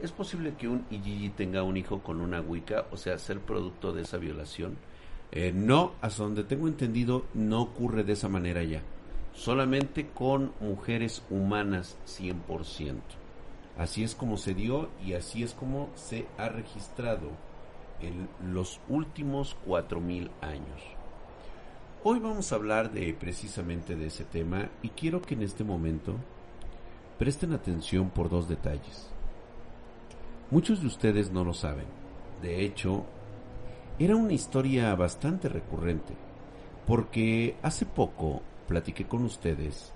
¿Es posible que un Igigi tenga un hijo con una Wicca, o sea, ser producto de esa violación? Eh, no, hasta donde tengo entendido, no ocurre de esa manera ya. Solamente con mujeres humanas 100%. Así es como se dio y así es como se ha registrado en los últimos 4.000 años. Hoy vamos a hablar de precisamente de ese tema y quiero que en este momento presten atención por dos detalles. Muchos de ustedes no lo saben. De hecho, era una historia bastante recurrente, porque hace poco platiqué con ustedes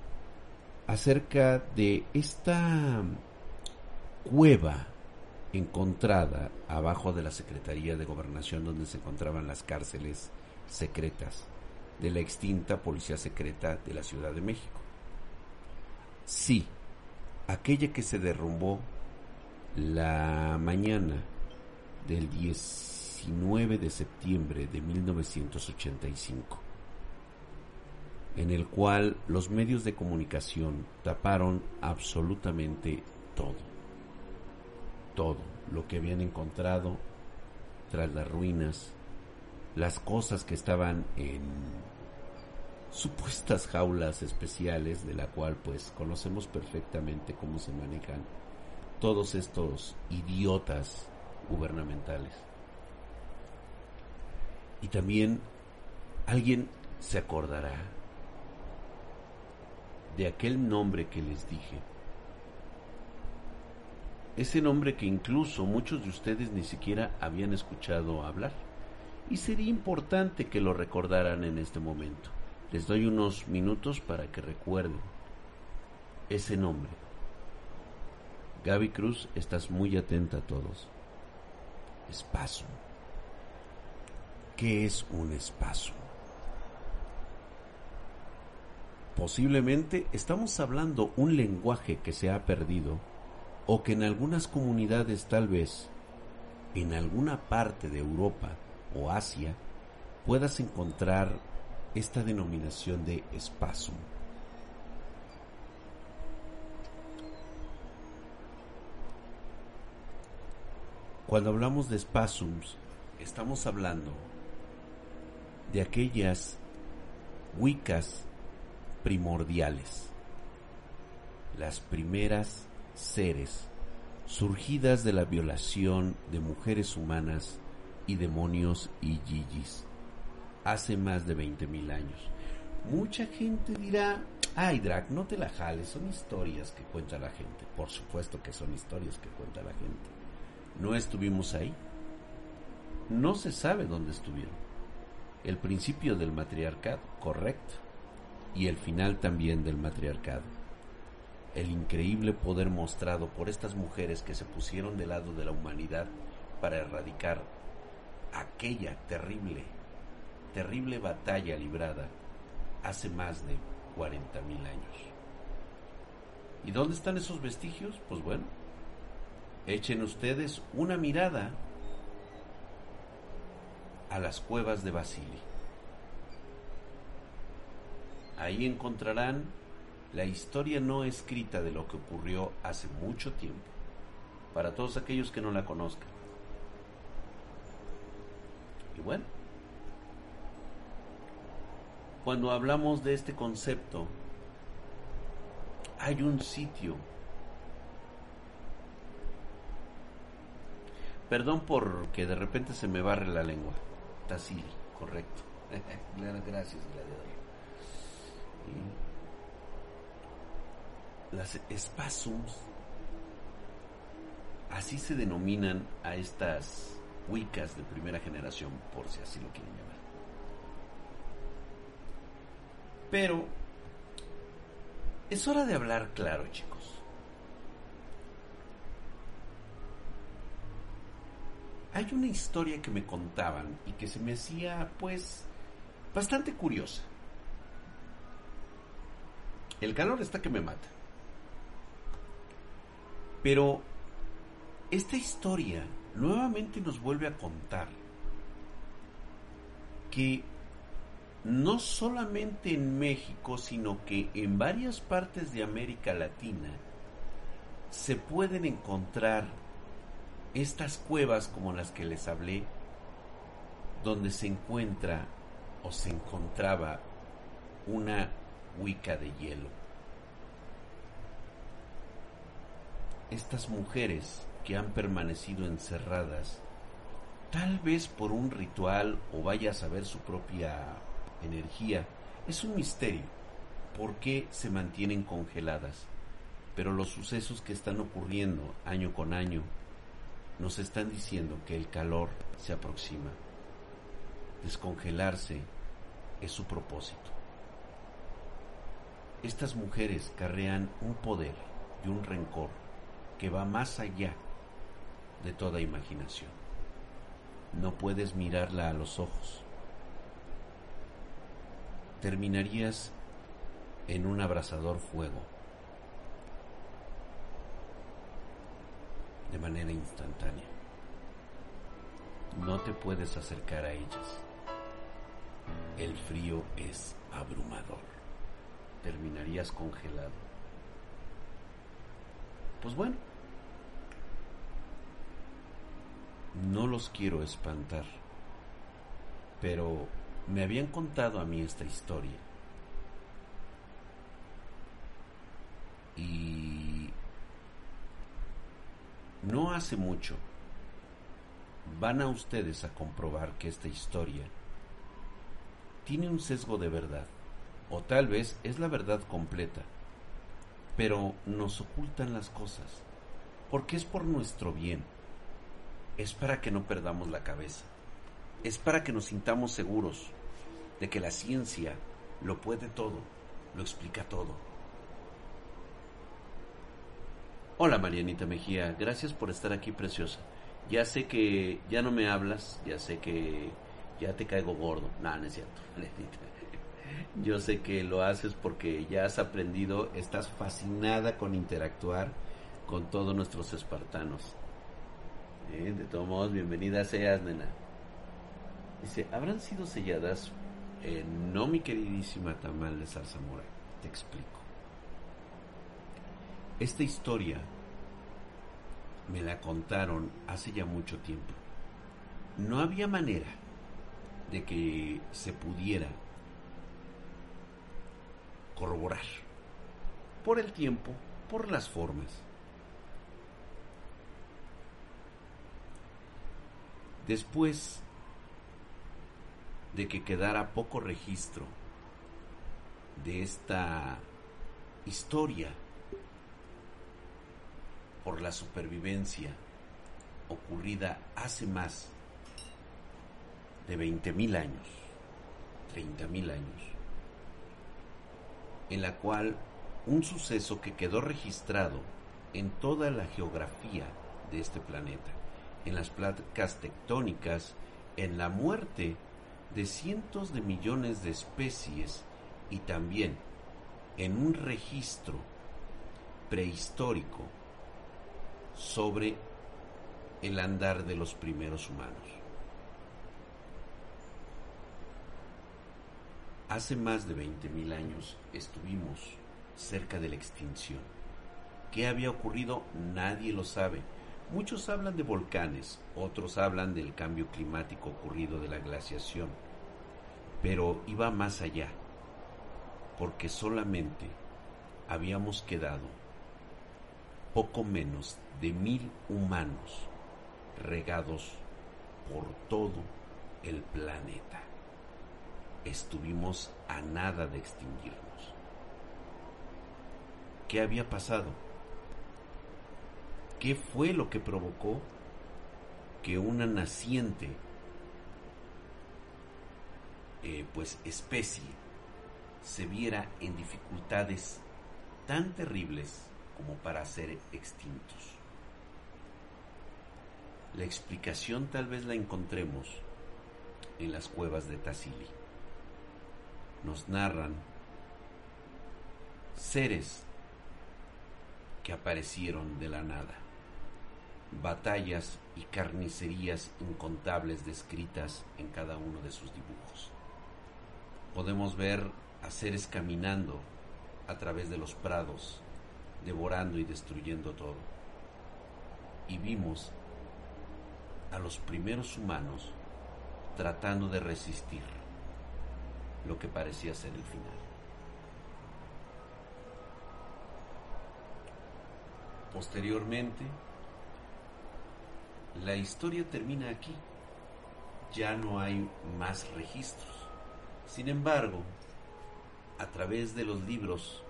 acerca de esta cueva encontrada abajo de la Secretaría de Gobernación donde se encontraban las cárceles secretas de la extinta Policía Secreta de la Ciudad de México. Sí, aquella que se derrumbó la mañana del 19 de septiembre de 1985, en el cual los medios de comunicación taparon absolutamente todo, todo lo que habían encontrado tras las ruinas, las cosas que estaban en supuestas jaulas especiales de la cual pues conocemos perfectamente cómo se manejan todos estos idiotas gubernamentales. Y también alguien se acordará de aquel nombre que les dije. Ese nombre que incluso muchos de ustedes ni siquiera habían escuchado hablar. Y sería importante que lo recordaran en este momento. Les doy unos minutos para que recuerden ese nombre. Gaby Cruz, estás muy atenta a todos. Espacio. ¿Qué es un espacio? Posiblemente estamos hablando un lenguaje que se ha perdido o que en algunas comunidades tal vez en alguna parte de Europa o Asia puedas encontrar esta denominación de espacio. Cuando hablamos de spasms, estamos hablando de aquellas wicas primordiales, las primeras seres surgidas de la violación de mujeres humanas y demonios y yiyis hace más de 20.000 años. Mucha gente dirá, ay Drac, no te la jales, son historias que cuenta la gente. Por supuesto que son historias que cuenta la gente no estuvimos ahí. No se sabe dónde estuvieron. El principio del matriarcado, correcto. Y el final también del matriarcado. El increíble poder mostrado por estas mujeres que se pusieron del lado de la humanidad para erradicar aquella terrible, terrible batalla librada hace más de 40 mil años. ¿Y dónde están esos vestigios? Pues bueno, echen ustedes una mirada a las cuevas de Basili. Ahí encontrarán la historia no escrita de lo que ocurrió hace mucho tiempo, para todos aquellos que no la conozcan. Y bueno, cuando hablamos de este concepto, hay un sitio Perdón por que de repente se me barre la lengua. Tassili, correcto. Gracias, gladiador. las spasms, así se denominan a estas wicas de primera generación, por si así lo quieren llamar. Pero es hora de hablar claro, chicos. Hay una historia que me contaban y que se me hacía pues bastante curiosa. El calor está que me mata. Pero esta historia nuevamente nos vuelve a contar que no solamente en México, sino que en varias partes de América Latina se pueden encontrar estas cuevas como las que les hablé, donde se encuentra o se encontraba una huica de hielo. Estas mujeres que han permanecido encerradas, tal vez por un ritual o vaya a saber su propia energía, es un misterio por qué se mantienen congeladas. Pero los sucesos que están ocurriendo año con año nos están diciendo que el calor se aproxima. Descongelarse es su propósito. Estas mujeres carrean un poder y un rencor que va más allá de toda imaginación. No puedes mirarla a los ojos. Terminarías en un abrasador fuego de manera instantánea. No te puedes acercar a ellas. El frío es abrumador. Terminarías congelado. Pues bueno, no los quiero espantar, pero me habían contado a mí esta historia. Y no hace mucho van a ustedes a comprobar que esta historia tiene un sesgo de verdad, o tal vez es la verdad completa, pero nos ocultan las cosas, porque es por nuestro bien, es para que no perdamos la cabeza, es para que nos sintamos seguros de que la ciencia lo puede todo, lo explica todo. Hola Marianita Mejía, gracias por estar aquí preciosa. Ya sé que ya no me hablas, ya sé que ya te caigo gordo. No, no es cierto. Yo sé que lo haces porque ya has aprendido, estás fascinada con interactuar con todos nuestros espartanos. Eh, de todos modos, bienvenida seas, nena. Dice, ¿habrán sido selladas? Eh, no, mi queridísima Tamal de Zarzamora. Te explico. Esta historia me la contaron hace ya mucho tiempo. No había manera de que se pudiera corroborar por el tiempo, por las formas. Después de que quedara poco registro de esta historia por la supervivencia ocurrida hace más de 20.000 años, 30.000 años, en la cual un suceso que quedó registrado en toda la geografía de este planeta, en las placas tectónicas, en la muerte de cientos de millones de especies y también en un registro prehistórico sobre el andar de los primeros humanos. Hace más de 20.000 años estuvimos cerca de la extinción. ¿Qué había ocurrido? Nadie lo sabe. Muchos hablan de volcanes, otros hablan del cambio climático ocurrido de la glaciación, pero iba más allá, porque solamente habíamos quedado poco menos de mil humanos regados por todo el planeta. Estuvimos a nada de extinguirnos. ¿Qué había pasado? ¿Qué fue lo que provocó que una naciente eh, pues especie se viera en dificultades tan terribles como para ser extintos. La explicación tal vez la encontremos en las cuevas de Tassili. Nos narran seres que aparecieron de la nada, batallas y carnicerías incontables descritas en cada uno de sus dibujos. Podemos ver a seres caminando a través de los prados, devorando y destruyendo todo. Y vimos a los primeros humanos tratando de resistir lo que parecía ser el final. Posteriormente, la historia termina aquí. Ya no hay más registros. Sin embargo, a través de los libros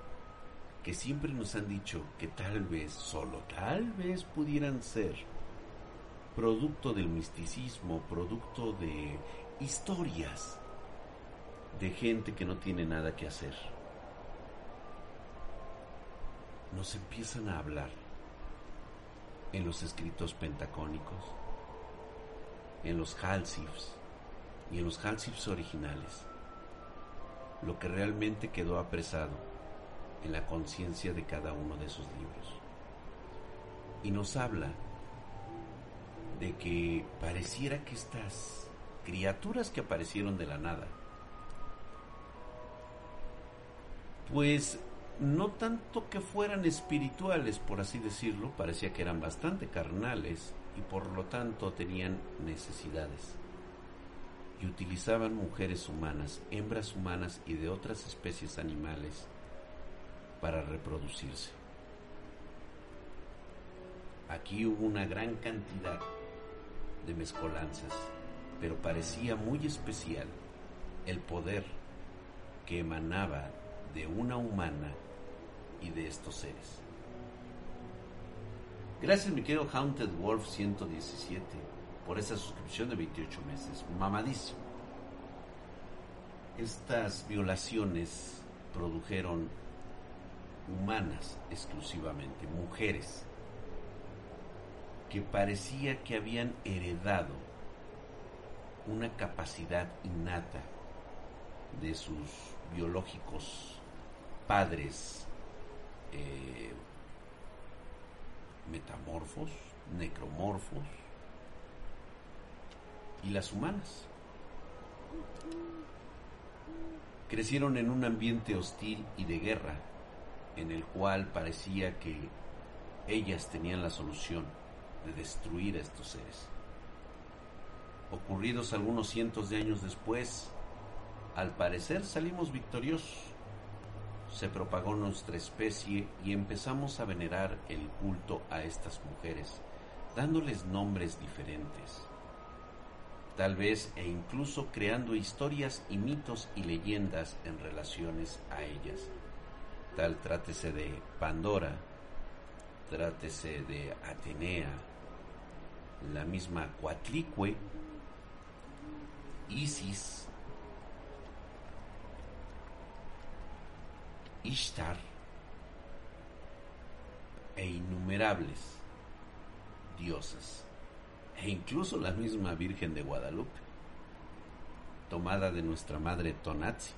que siempre nos han dicho que tal vez, solo tal vez pudieran ser producto del misticismo, producto de historias de gente que no tiene nada que hacer. Nos empiezan a hablar en los escritos pentacónicos, en los halsifs y en los halsifs originales, lo que realmente quedó apresado en la conciencia de cada uno de esos libros. Y nos habla de que pareciera que estas criaturas que aparecieron de la nada, pues no tanto que fueran espirituales, por así decirlo, parecía que eran bastante carnales y por lo tanto tenían necesidades. Y utilizaban mujeres humanas, hembras humanas y de otras especies animales para reproducirse. Aquí hubo una gran cantidad de mezcolanzas, pero parecía muy especial el poder que emanaba de una humana y de estos seres. Gracias mi querido Haunted Wolf 117 por esa suscripción de 28 meses. Mamadísimo. Estas violaciones produjeron humanas exclusivamente, mujeres que parecía que habían heredado una capacidad innata de sus biológicos padres eh, metamorfos, necromorfos y las humanas. Crecieron en un ambiente hostil y de guerra, en el cual parecía que ellas tenían la solución de destruir a estos seres. Ocurridos algunos cientos de años después, al parecer salimos victoriosos. Se propagó nuestra especie y empezamos a venerar el culto a estas mujeres, dándoles nombres diferentes. Tal vez e incluso creando historias y mitos y leyendas en relaciones a ellas. Trátese de Pandora, trátese de Atenea, la misma Coatlicue, Isis, Ishtar e innumerables diosas, e incluso la misma Virgen de Guadalupe, tomada de nuestra madre Tonazzi.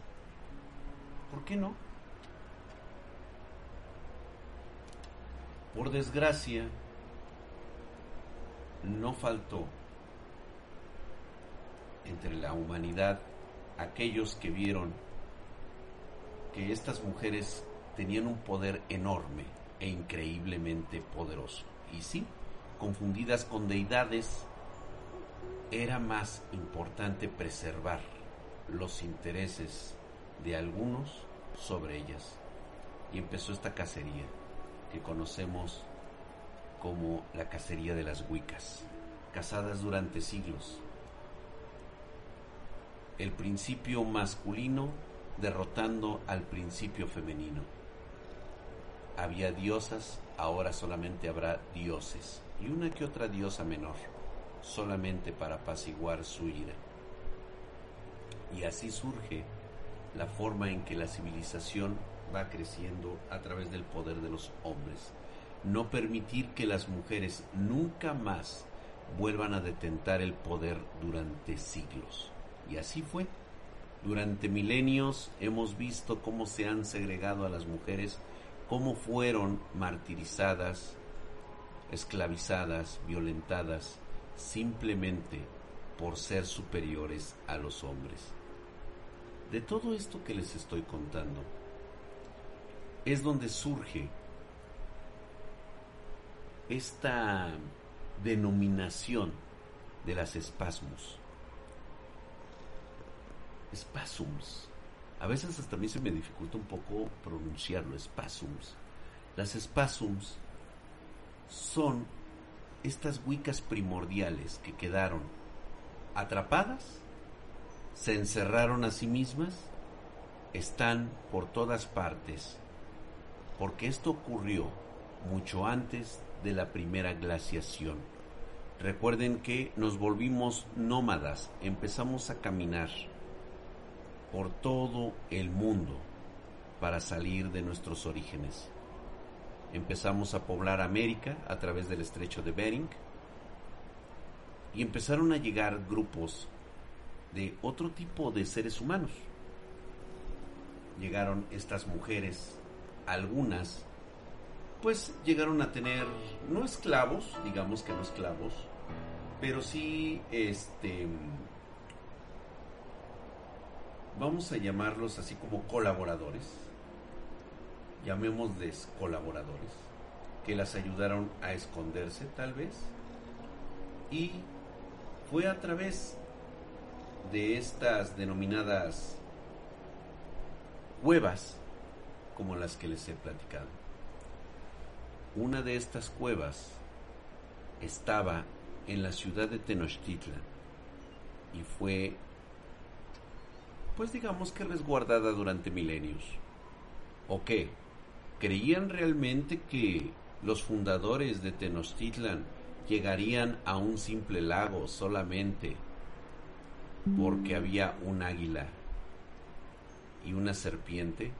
¿Por qué no? Por desgracia, no faltó entre la humanidad aquellos que vieron que estas mujeres tenían un poder enorme e increíblemente poderoso. Y sí, confundidas con deidades, era más importante preservar los intereses de algunos sobre ellas. Y empezó esta cacería que conocemos como la cacería de las Wiccas, casadas durante siglos. El principio masculino derrotando al principio femenino. Había diosas, ahora solamente habrá dioses, y una que otra diosa menor, solamente para apaciguar su ira. Y así surge la forma en que la civilización va creciendo a través del poder de los hombres. No permitir que las mujeres nunca más vuelvan a detentar el poder durante siglos. Y así fue. Durante milenios hemos visto cómo se han segregado a las mujeres, cómo fueron martirizadas, esclavizadas, violentadas, simplemente por ser superiores a los hombres. De todo esto que les estoy contando, es donde surge esta denominación de las espasmos. Espasms. A veces hasta a mí se me dificulta un poco pronunciarlo, espasms. Las espasms son estas huicas primordiales que quedaron atrapadas, se encerraron a sí mismas, están por todas partes, porque esto ocurrió mucho antes de la primera glaciación. Recuerden que nos volvimos nómadas, empezamos a caminar por todo el mundo para salir de nuestros orígenes. Empezamos a poblar América a través del estrecho de Bering y empezaron a llegar grupos de otro tipo de seres humanos. Llegaron estas mujeres, algunas pues llegaron a tener, no esclavos, digamos que no esclavos, pero sí, este, vamos a llamarlos así como colaboradores, llamémosles colaboradores, que las ayudaron a esconderse tal vez, y fue a través de estas denominadas cuevas como las que les he platicado una de estas cuevas estaba en la ciudad de Tenochtitlan y fue, pues digamos que resguardada durante milenios. ¿O qué? ¿Creían realmente que los fundadores de Tenochtitlan llegarían a un simple lago solamente porque había un águila y una serpiente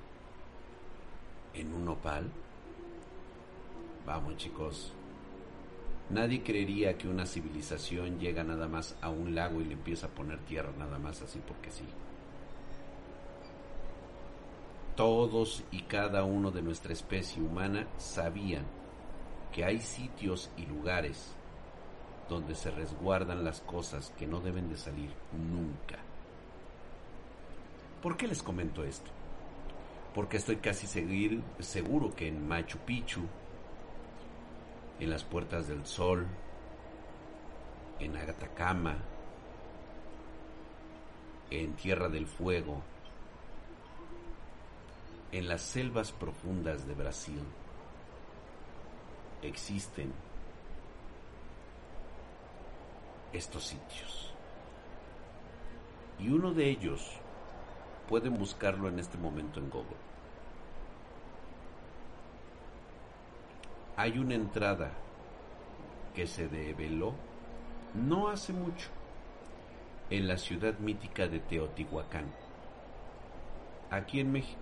en un opal? Vamos chicos, nadie creería que una civilización llega nada más a un lago y le empieza a poner tierra nada más así porque sí. Todos y cada uno de nuestra especie humana sabían que hay sitios y lugares donde se resguardan las cosas que no deben de salir nunca. ¿Por qué les comento esto? Porque estoy casi seguro que en Machu Picchu en las puertas del sol, en Agatacama, en Tierra del Fuego, en las selvas profundas de Brasil, existen estos sitios. Y uno de ellos pueden buscarlo en este momento en Google. hay una entrada que se develó no hace mucho en la ciudad mítica de Teotihuacán, aquí en México.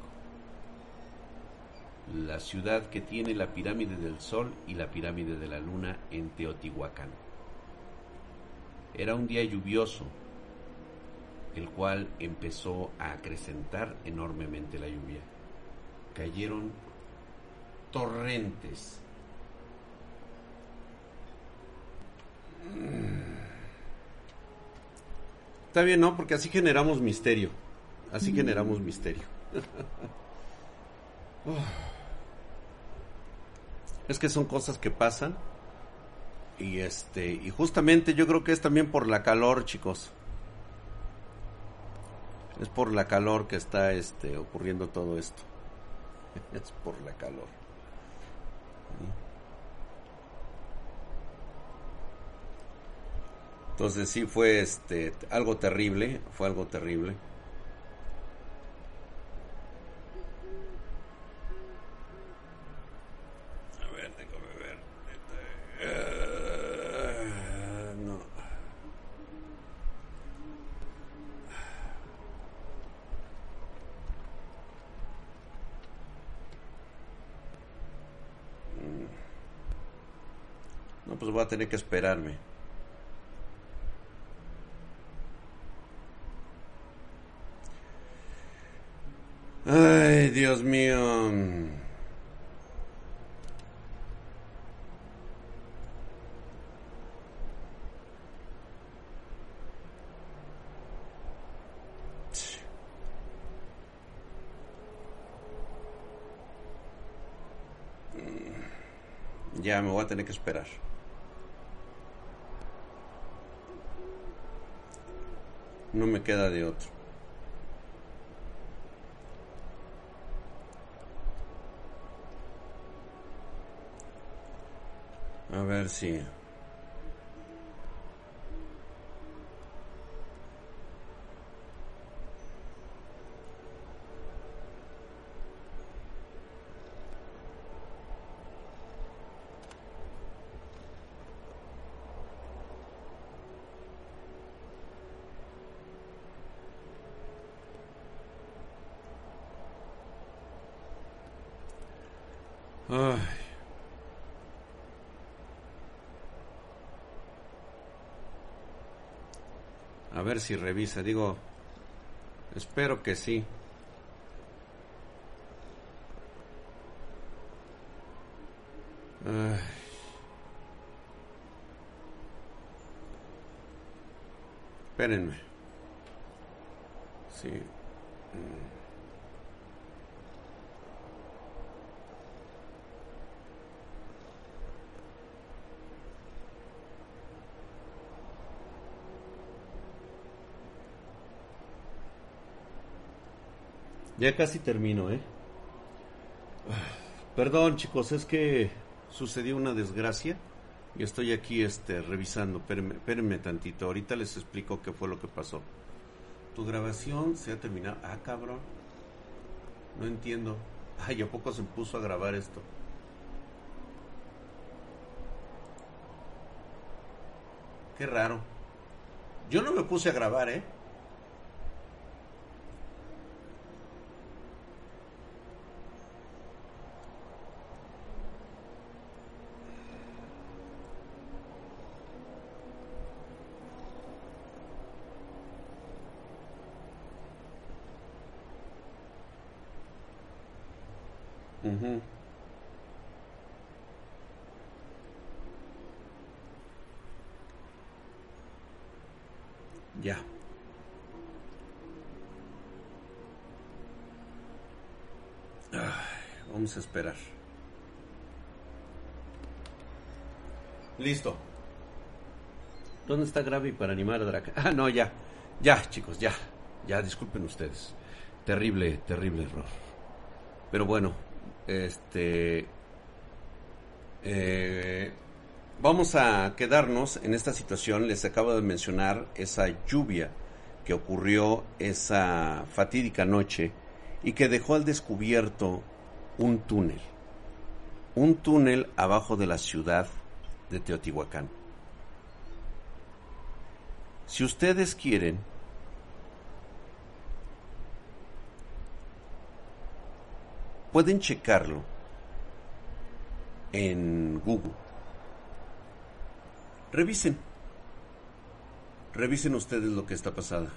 La ciudad que tiene la pirámide del Sol y la pirámide de la Luna en Teotihuacán. Era un día lluvioso, el cual empezó a acrecentar enormemente la lluvia. Cayeron torrentes Está bien, ¿no? Porque así generamos misterio. Así generamos misterio. es que son cosas que pasan. Y este, y justamente yo creo que es también por la calor, chicos. Es por la calor que está este ocurriendo todo esto. es por la calor. Entonces sí fue este algo terrible, fue algo terrible. a tener que esperarme. Ay, Dios mío. Ya me voy a tener que esperar. No me queda de otro. A ver si... ver si revisa, digo, espero que sí. Ay. Espérenme. Sí. Mm. Ya casi termino, ¿eh? Perdón, chicos, es que sucedió una desgracia y estoy aquí este, revisando. Espérenme, tantito, ahorita les explico qué fue lo que pasó. Tu grabación se ha terminado. Ah, cabrón. No entiendo. Ay, ¿a poco se puso a grabar esto? Qué raro. Yo no me puse a grabar, ¿eh? Ya. vamos a esperar. Listo. ¿Dónde está Gravi para animar a Draca? Ah, no, ya. Ya, chicos, ya. Ya, disculpen ustedes. Terrible, terrible error. Pero bueno, este... Eh, Vamos a quedarnos en esta situación. Les acabo de mencionar esa lluvia que ocurrió esa fatídica noche y que dejó al descubierto un túnel. Un túnel abajo de la ciudad de Teotihuacán. Si ustedes quieren, pueden checarlo en Google Revisen. Revisen ustedes lo que está pasando.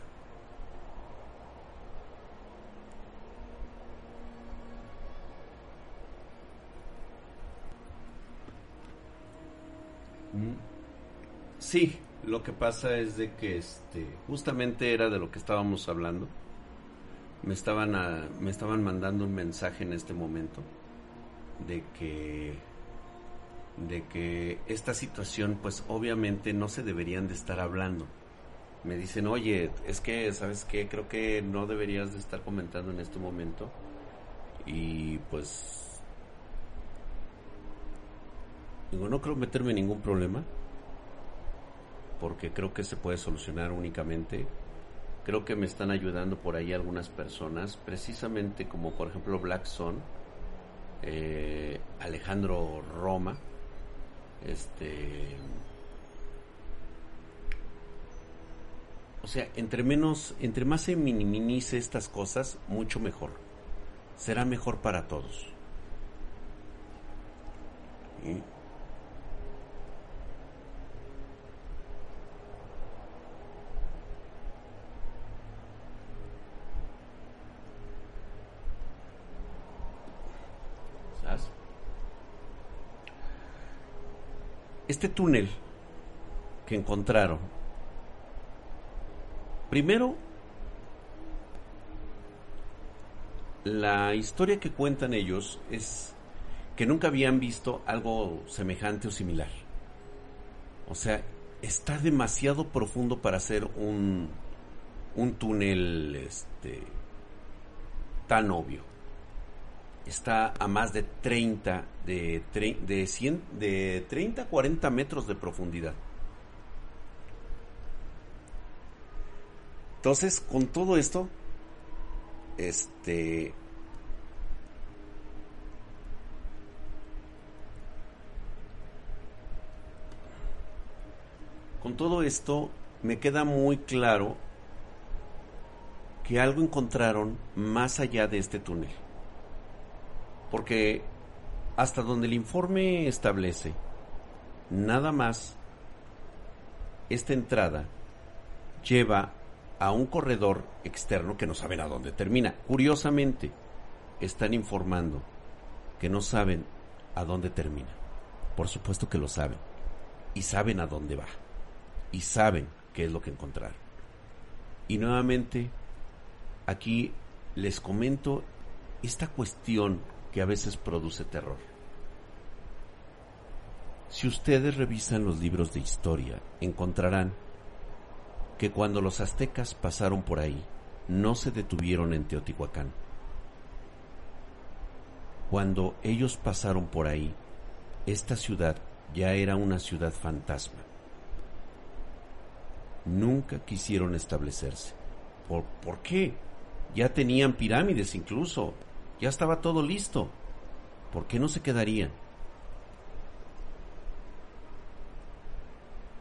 Mm. Sí, lo que pasa es de que este justamente era de lo que estábamos hablando. Me estaban me estaban mandando un mensaje en este momento de que de que esta situación pues obviamente no se deberían de estar hablando. Me dicen, oye, es que, ¿sabes qué? Creo que no deberías de estar comentando en este momento. Y pues... Digo, no creo meterme en ningún problema. Porque creo que se puede solucionar únicamente. Creo que me están ayudando por ahí algunas personas. Precisamente como por ejemplo Black Son. Eh, Alejandro Roma este. O sea, entre menos, entre más se minimice estas cosas, mucho mejor. Será mejor para todos. Este túnel que encontraron, primero, la historia que cuentan ellos es que nunca habían visto algo semejante o similar. O sea, está demasiado profundo para hacer un, un túnel este, tan obvio. Está a más de 30, de, de, 100, de 30 a 40 metros de profundidad. Entonces, con todo esto, este, Con todo esto, me queda muy claro que algo encontraron más allá de este túnel. Porque hasta donde el informe establece, nada más esta entrada lleva a un corredor externo que no saben a dónde termina. Curiosamente, están informando que no saben a dónde termina. Por supuesto que lo saben. Y saben a dónde va y saben qué es lo que encontrar. Y nuevamente, aquí les comento esta cuestión que a veces produce terror. Si ustedes revisan los libros de historia, encontrarán que cuando los aztecas pasaron por ahí, no se detuvieron en Teotihuacán. Cuando ellos pasaron por ahí, esta ciudad ya era una ciudad fantasma nunca quisieron establecerse. ¿Por, ¿Por qué? Ya tenían pirámides incluso, ya estaba todo listo. ¿Por qué no se quedarían?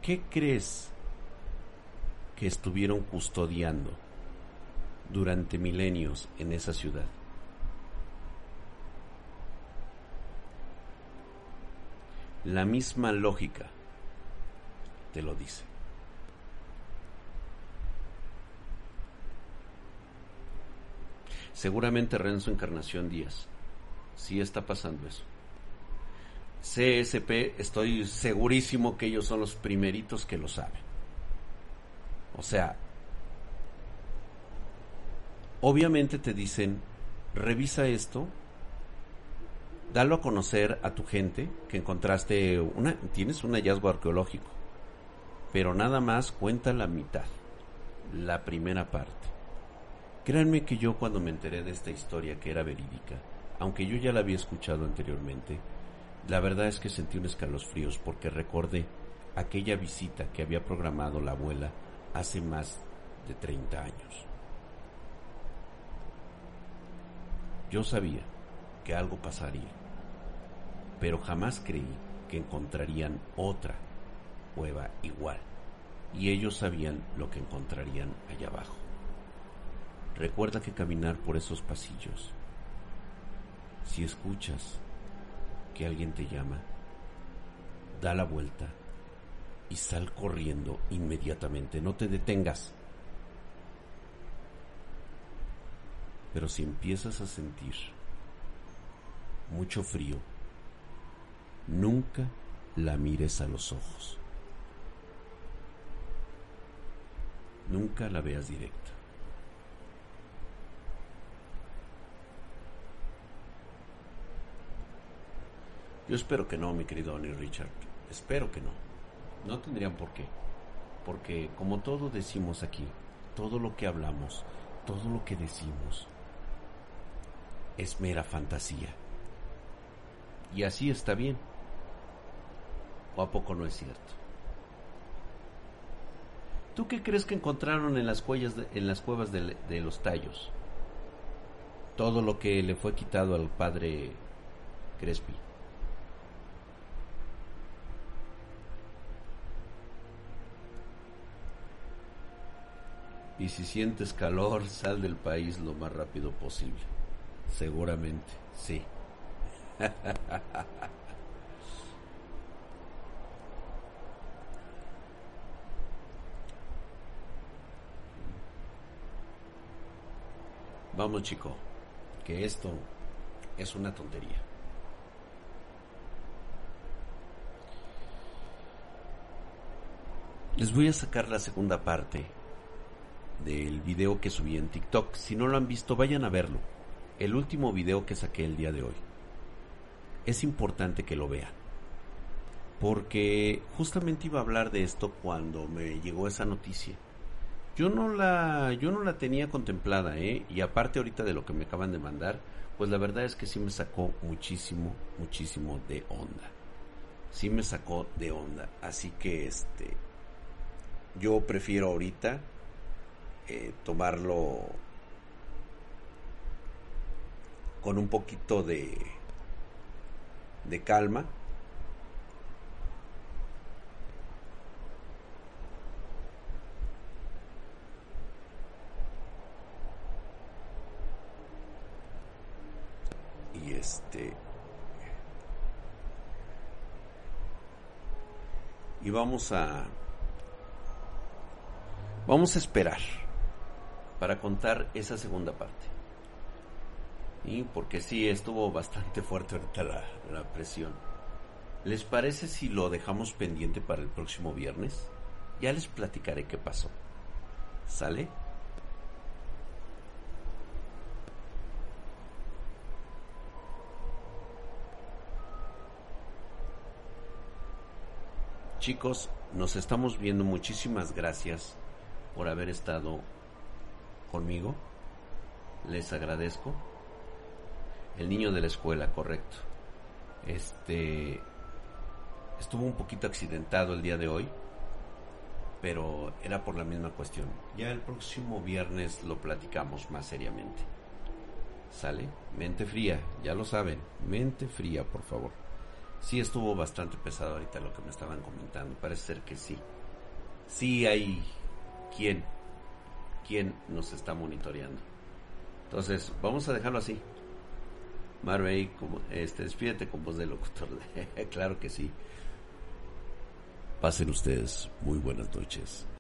¿Qué crees que estuvieron custodiando durante milenios en esa ciudad? La misma lógica te lo dice. Seguramente Renzo Encarnación Díaz. Sí está pasando eso. CSP, estoy segurísimo que ellos son los primeritos que lo saben. O sea, obviamente te dicen, revisa esto, dalo a conocer a tu gente que encontraste una, tienes un hallazgo arqueológico, pero nada más cuenta la mitad, la primera parte. Créanme que yo cuando me enteré de esta historia que era verídica, aunque yo ya la había escuchado anteriormente, la verdad es que sentí un escalofríos porque recordé aquella visita que había programado la abuela hace más de 30 años. Yo sabía que algo pasaría, pero jamás creí que encontrarían otra cueva igual, y ellos sabían lo que encontrarían allá abajo. Recuerda que caminar por esos pasillos, si escuchas que alguien te llama, da la vuelta y sal corriendo inmediatamente, no te detengas. Pero si empiezas a sentir mucho frío, nunca la mires a los ojos. Nunca la veas directo. Yo espero que no, mi querido Donny Richard. Espero que no. No tendrían por qué. Porque como todo decimos aquí, todo lo que hablamos, todo lo que decimos, es mera fantasía. Y así está bien. ¿O a poco no es cierto? ¿Tú qué crees que encontraron en las, en las cuevas de, de los tallos? Todo lo que le fue quitado al padre Crespi. Y si sientes calor, sal del país lo más rápido posible. Seguramente, sí. Vamos chico, que esto es una tontería. les voy a sacar la segunda parte del video que subí en TikTok. Si no lo han visto, vayan a verlo. El último video que saqué el día de hoy. Es importante que lo vean. Porque justamente iba a hablar de esto cuando me llegó esa noticia. Yo no la yo no la tenía contemplada, ¿eh? Y aparte ahorita de lo que me acaban de mandar, pues la verdad es que sí me sacó muchísimo, muchísimo de onda. Sí me sacó de onda, así que este yo prefiero ahorita eh, tomarlo con un poquito de, de calma. Y este... Y vamos a... Vamos a esperar para contar esa segunda parte. Y porque sí, estuvo bastante fuerte ahorita la, la presión. ¿Les parece si lo dejamos pendiente para el próximo viernes? Ya les platicaré qué pasó. ¿Sale? Chicos, nos estamos viendo. Muchísimas gracias por haber estado conmigo. Les agradezco. El niño de la escuela, correcto. Este estuvo un poquito accidentado el día de hoy, pero era por la misma cuestión. Ya el próximo viernes lo platicamos más seriamente. ¿Sale? Mente fría, ya lo saben. Mente fría, por favor. Sí estuvo bastante pesado ahorita lo que me estaban comentando. Parece ser que sí. Sí hay quien quién nos está monitoreando. Entonces, vamos a dejarlo así. Marvey, este, despídete con voz de locutor. claro que sí. Pasen ustedes muy buenas noches.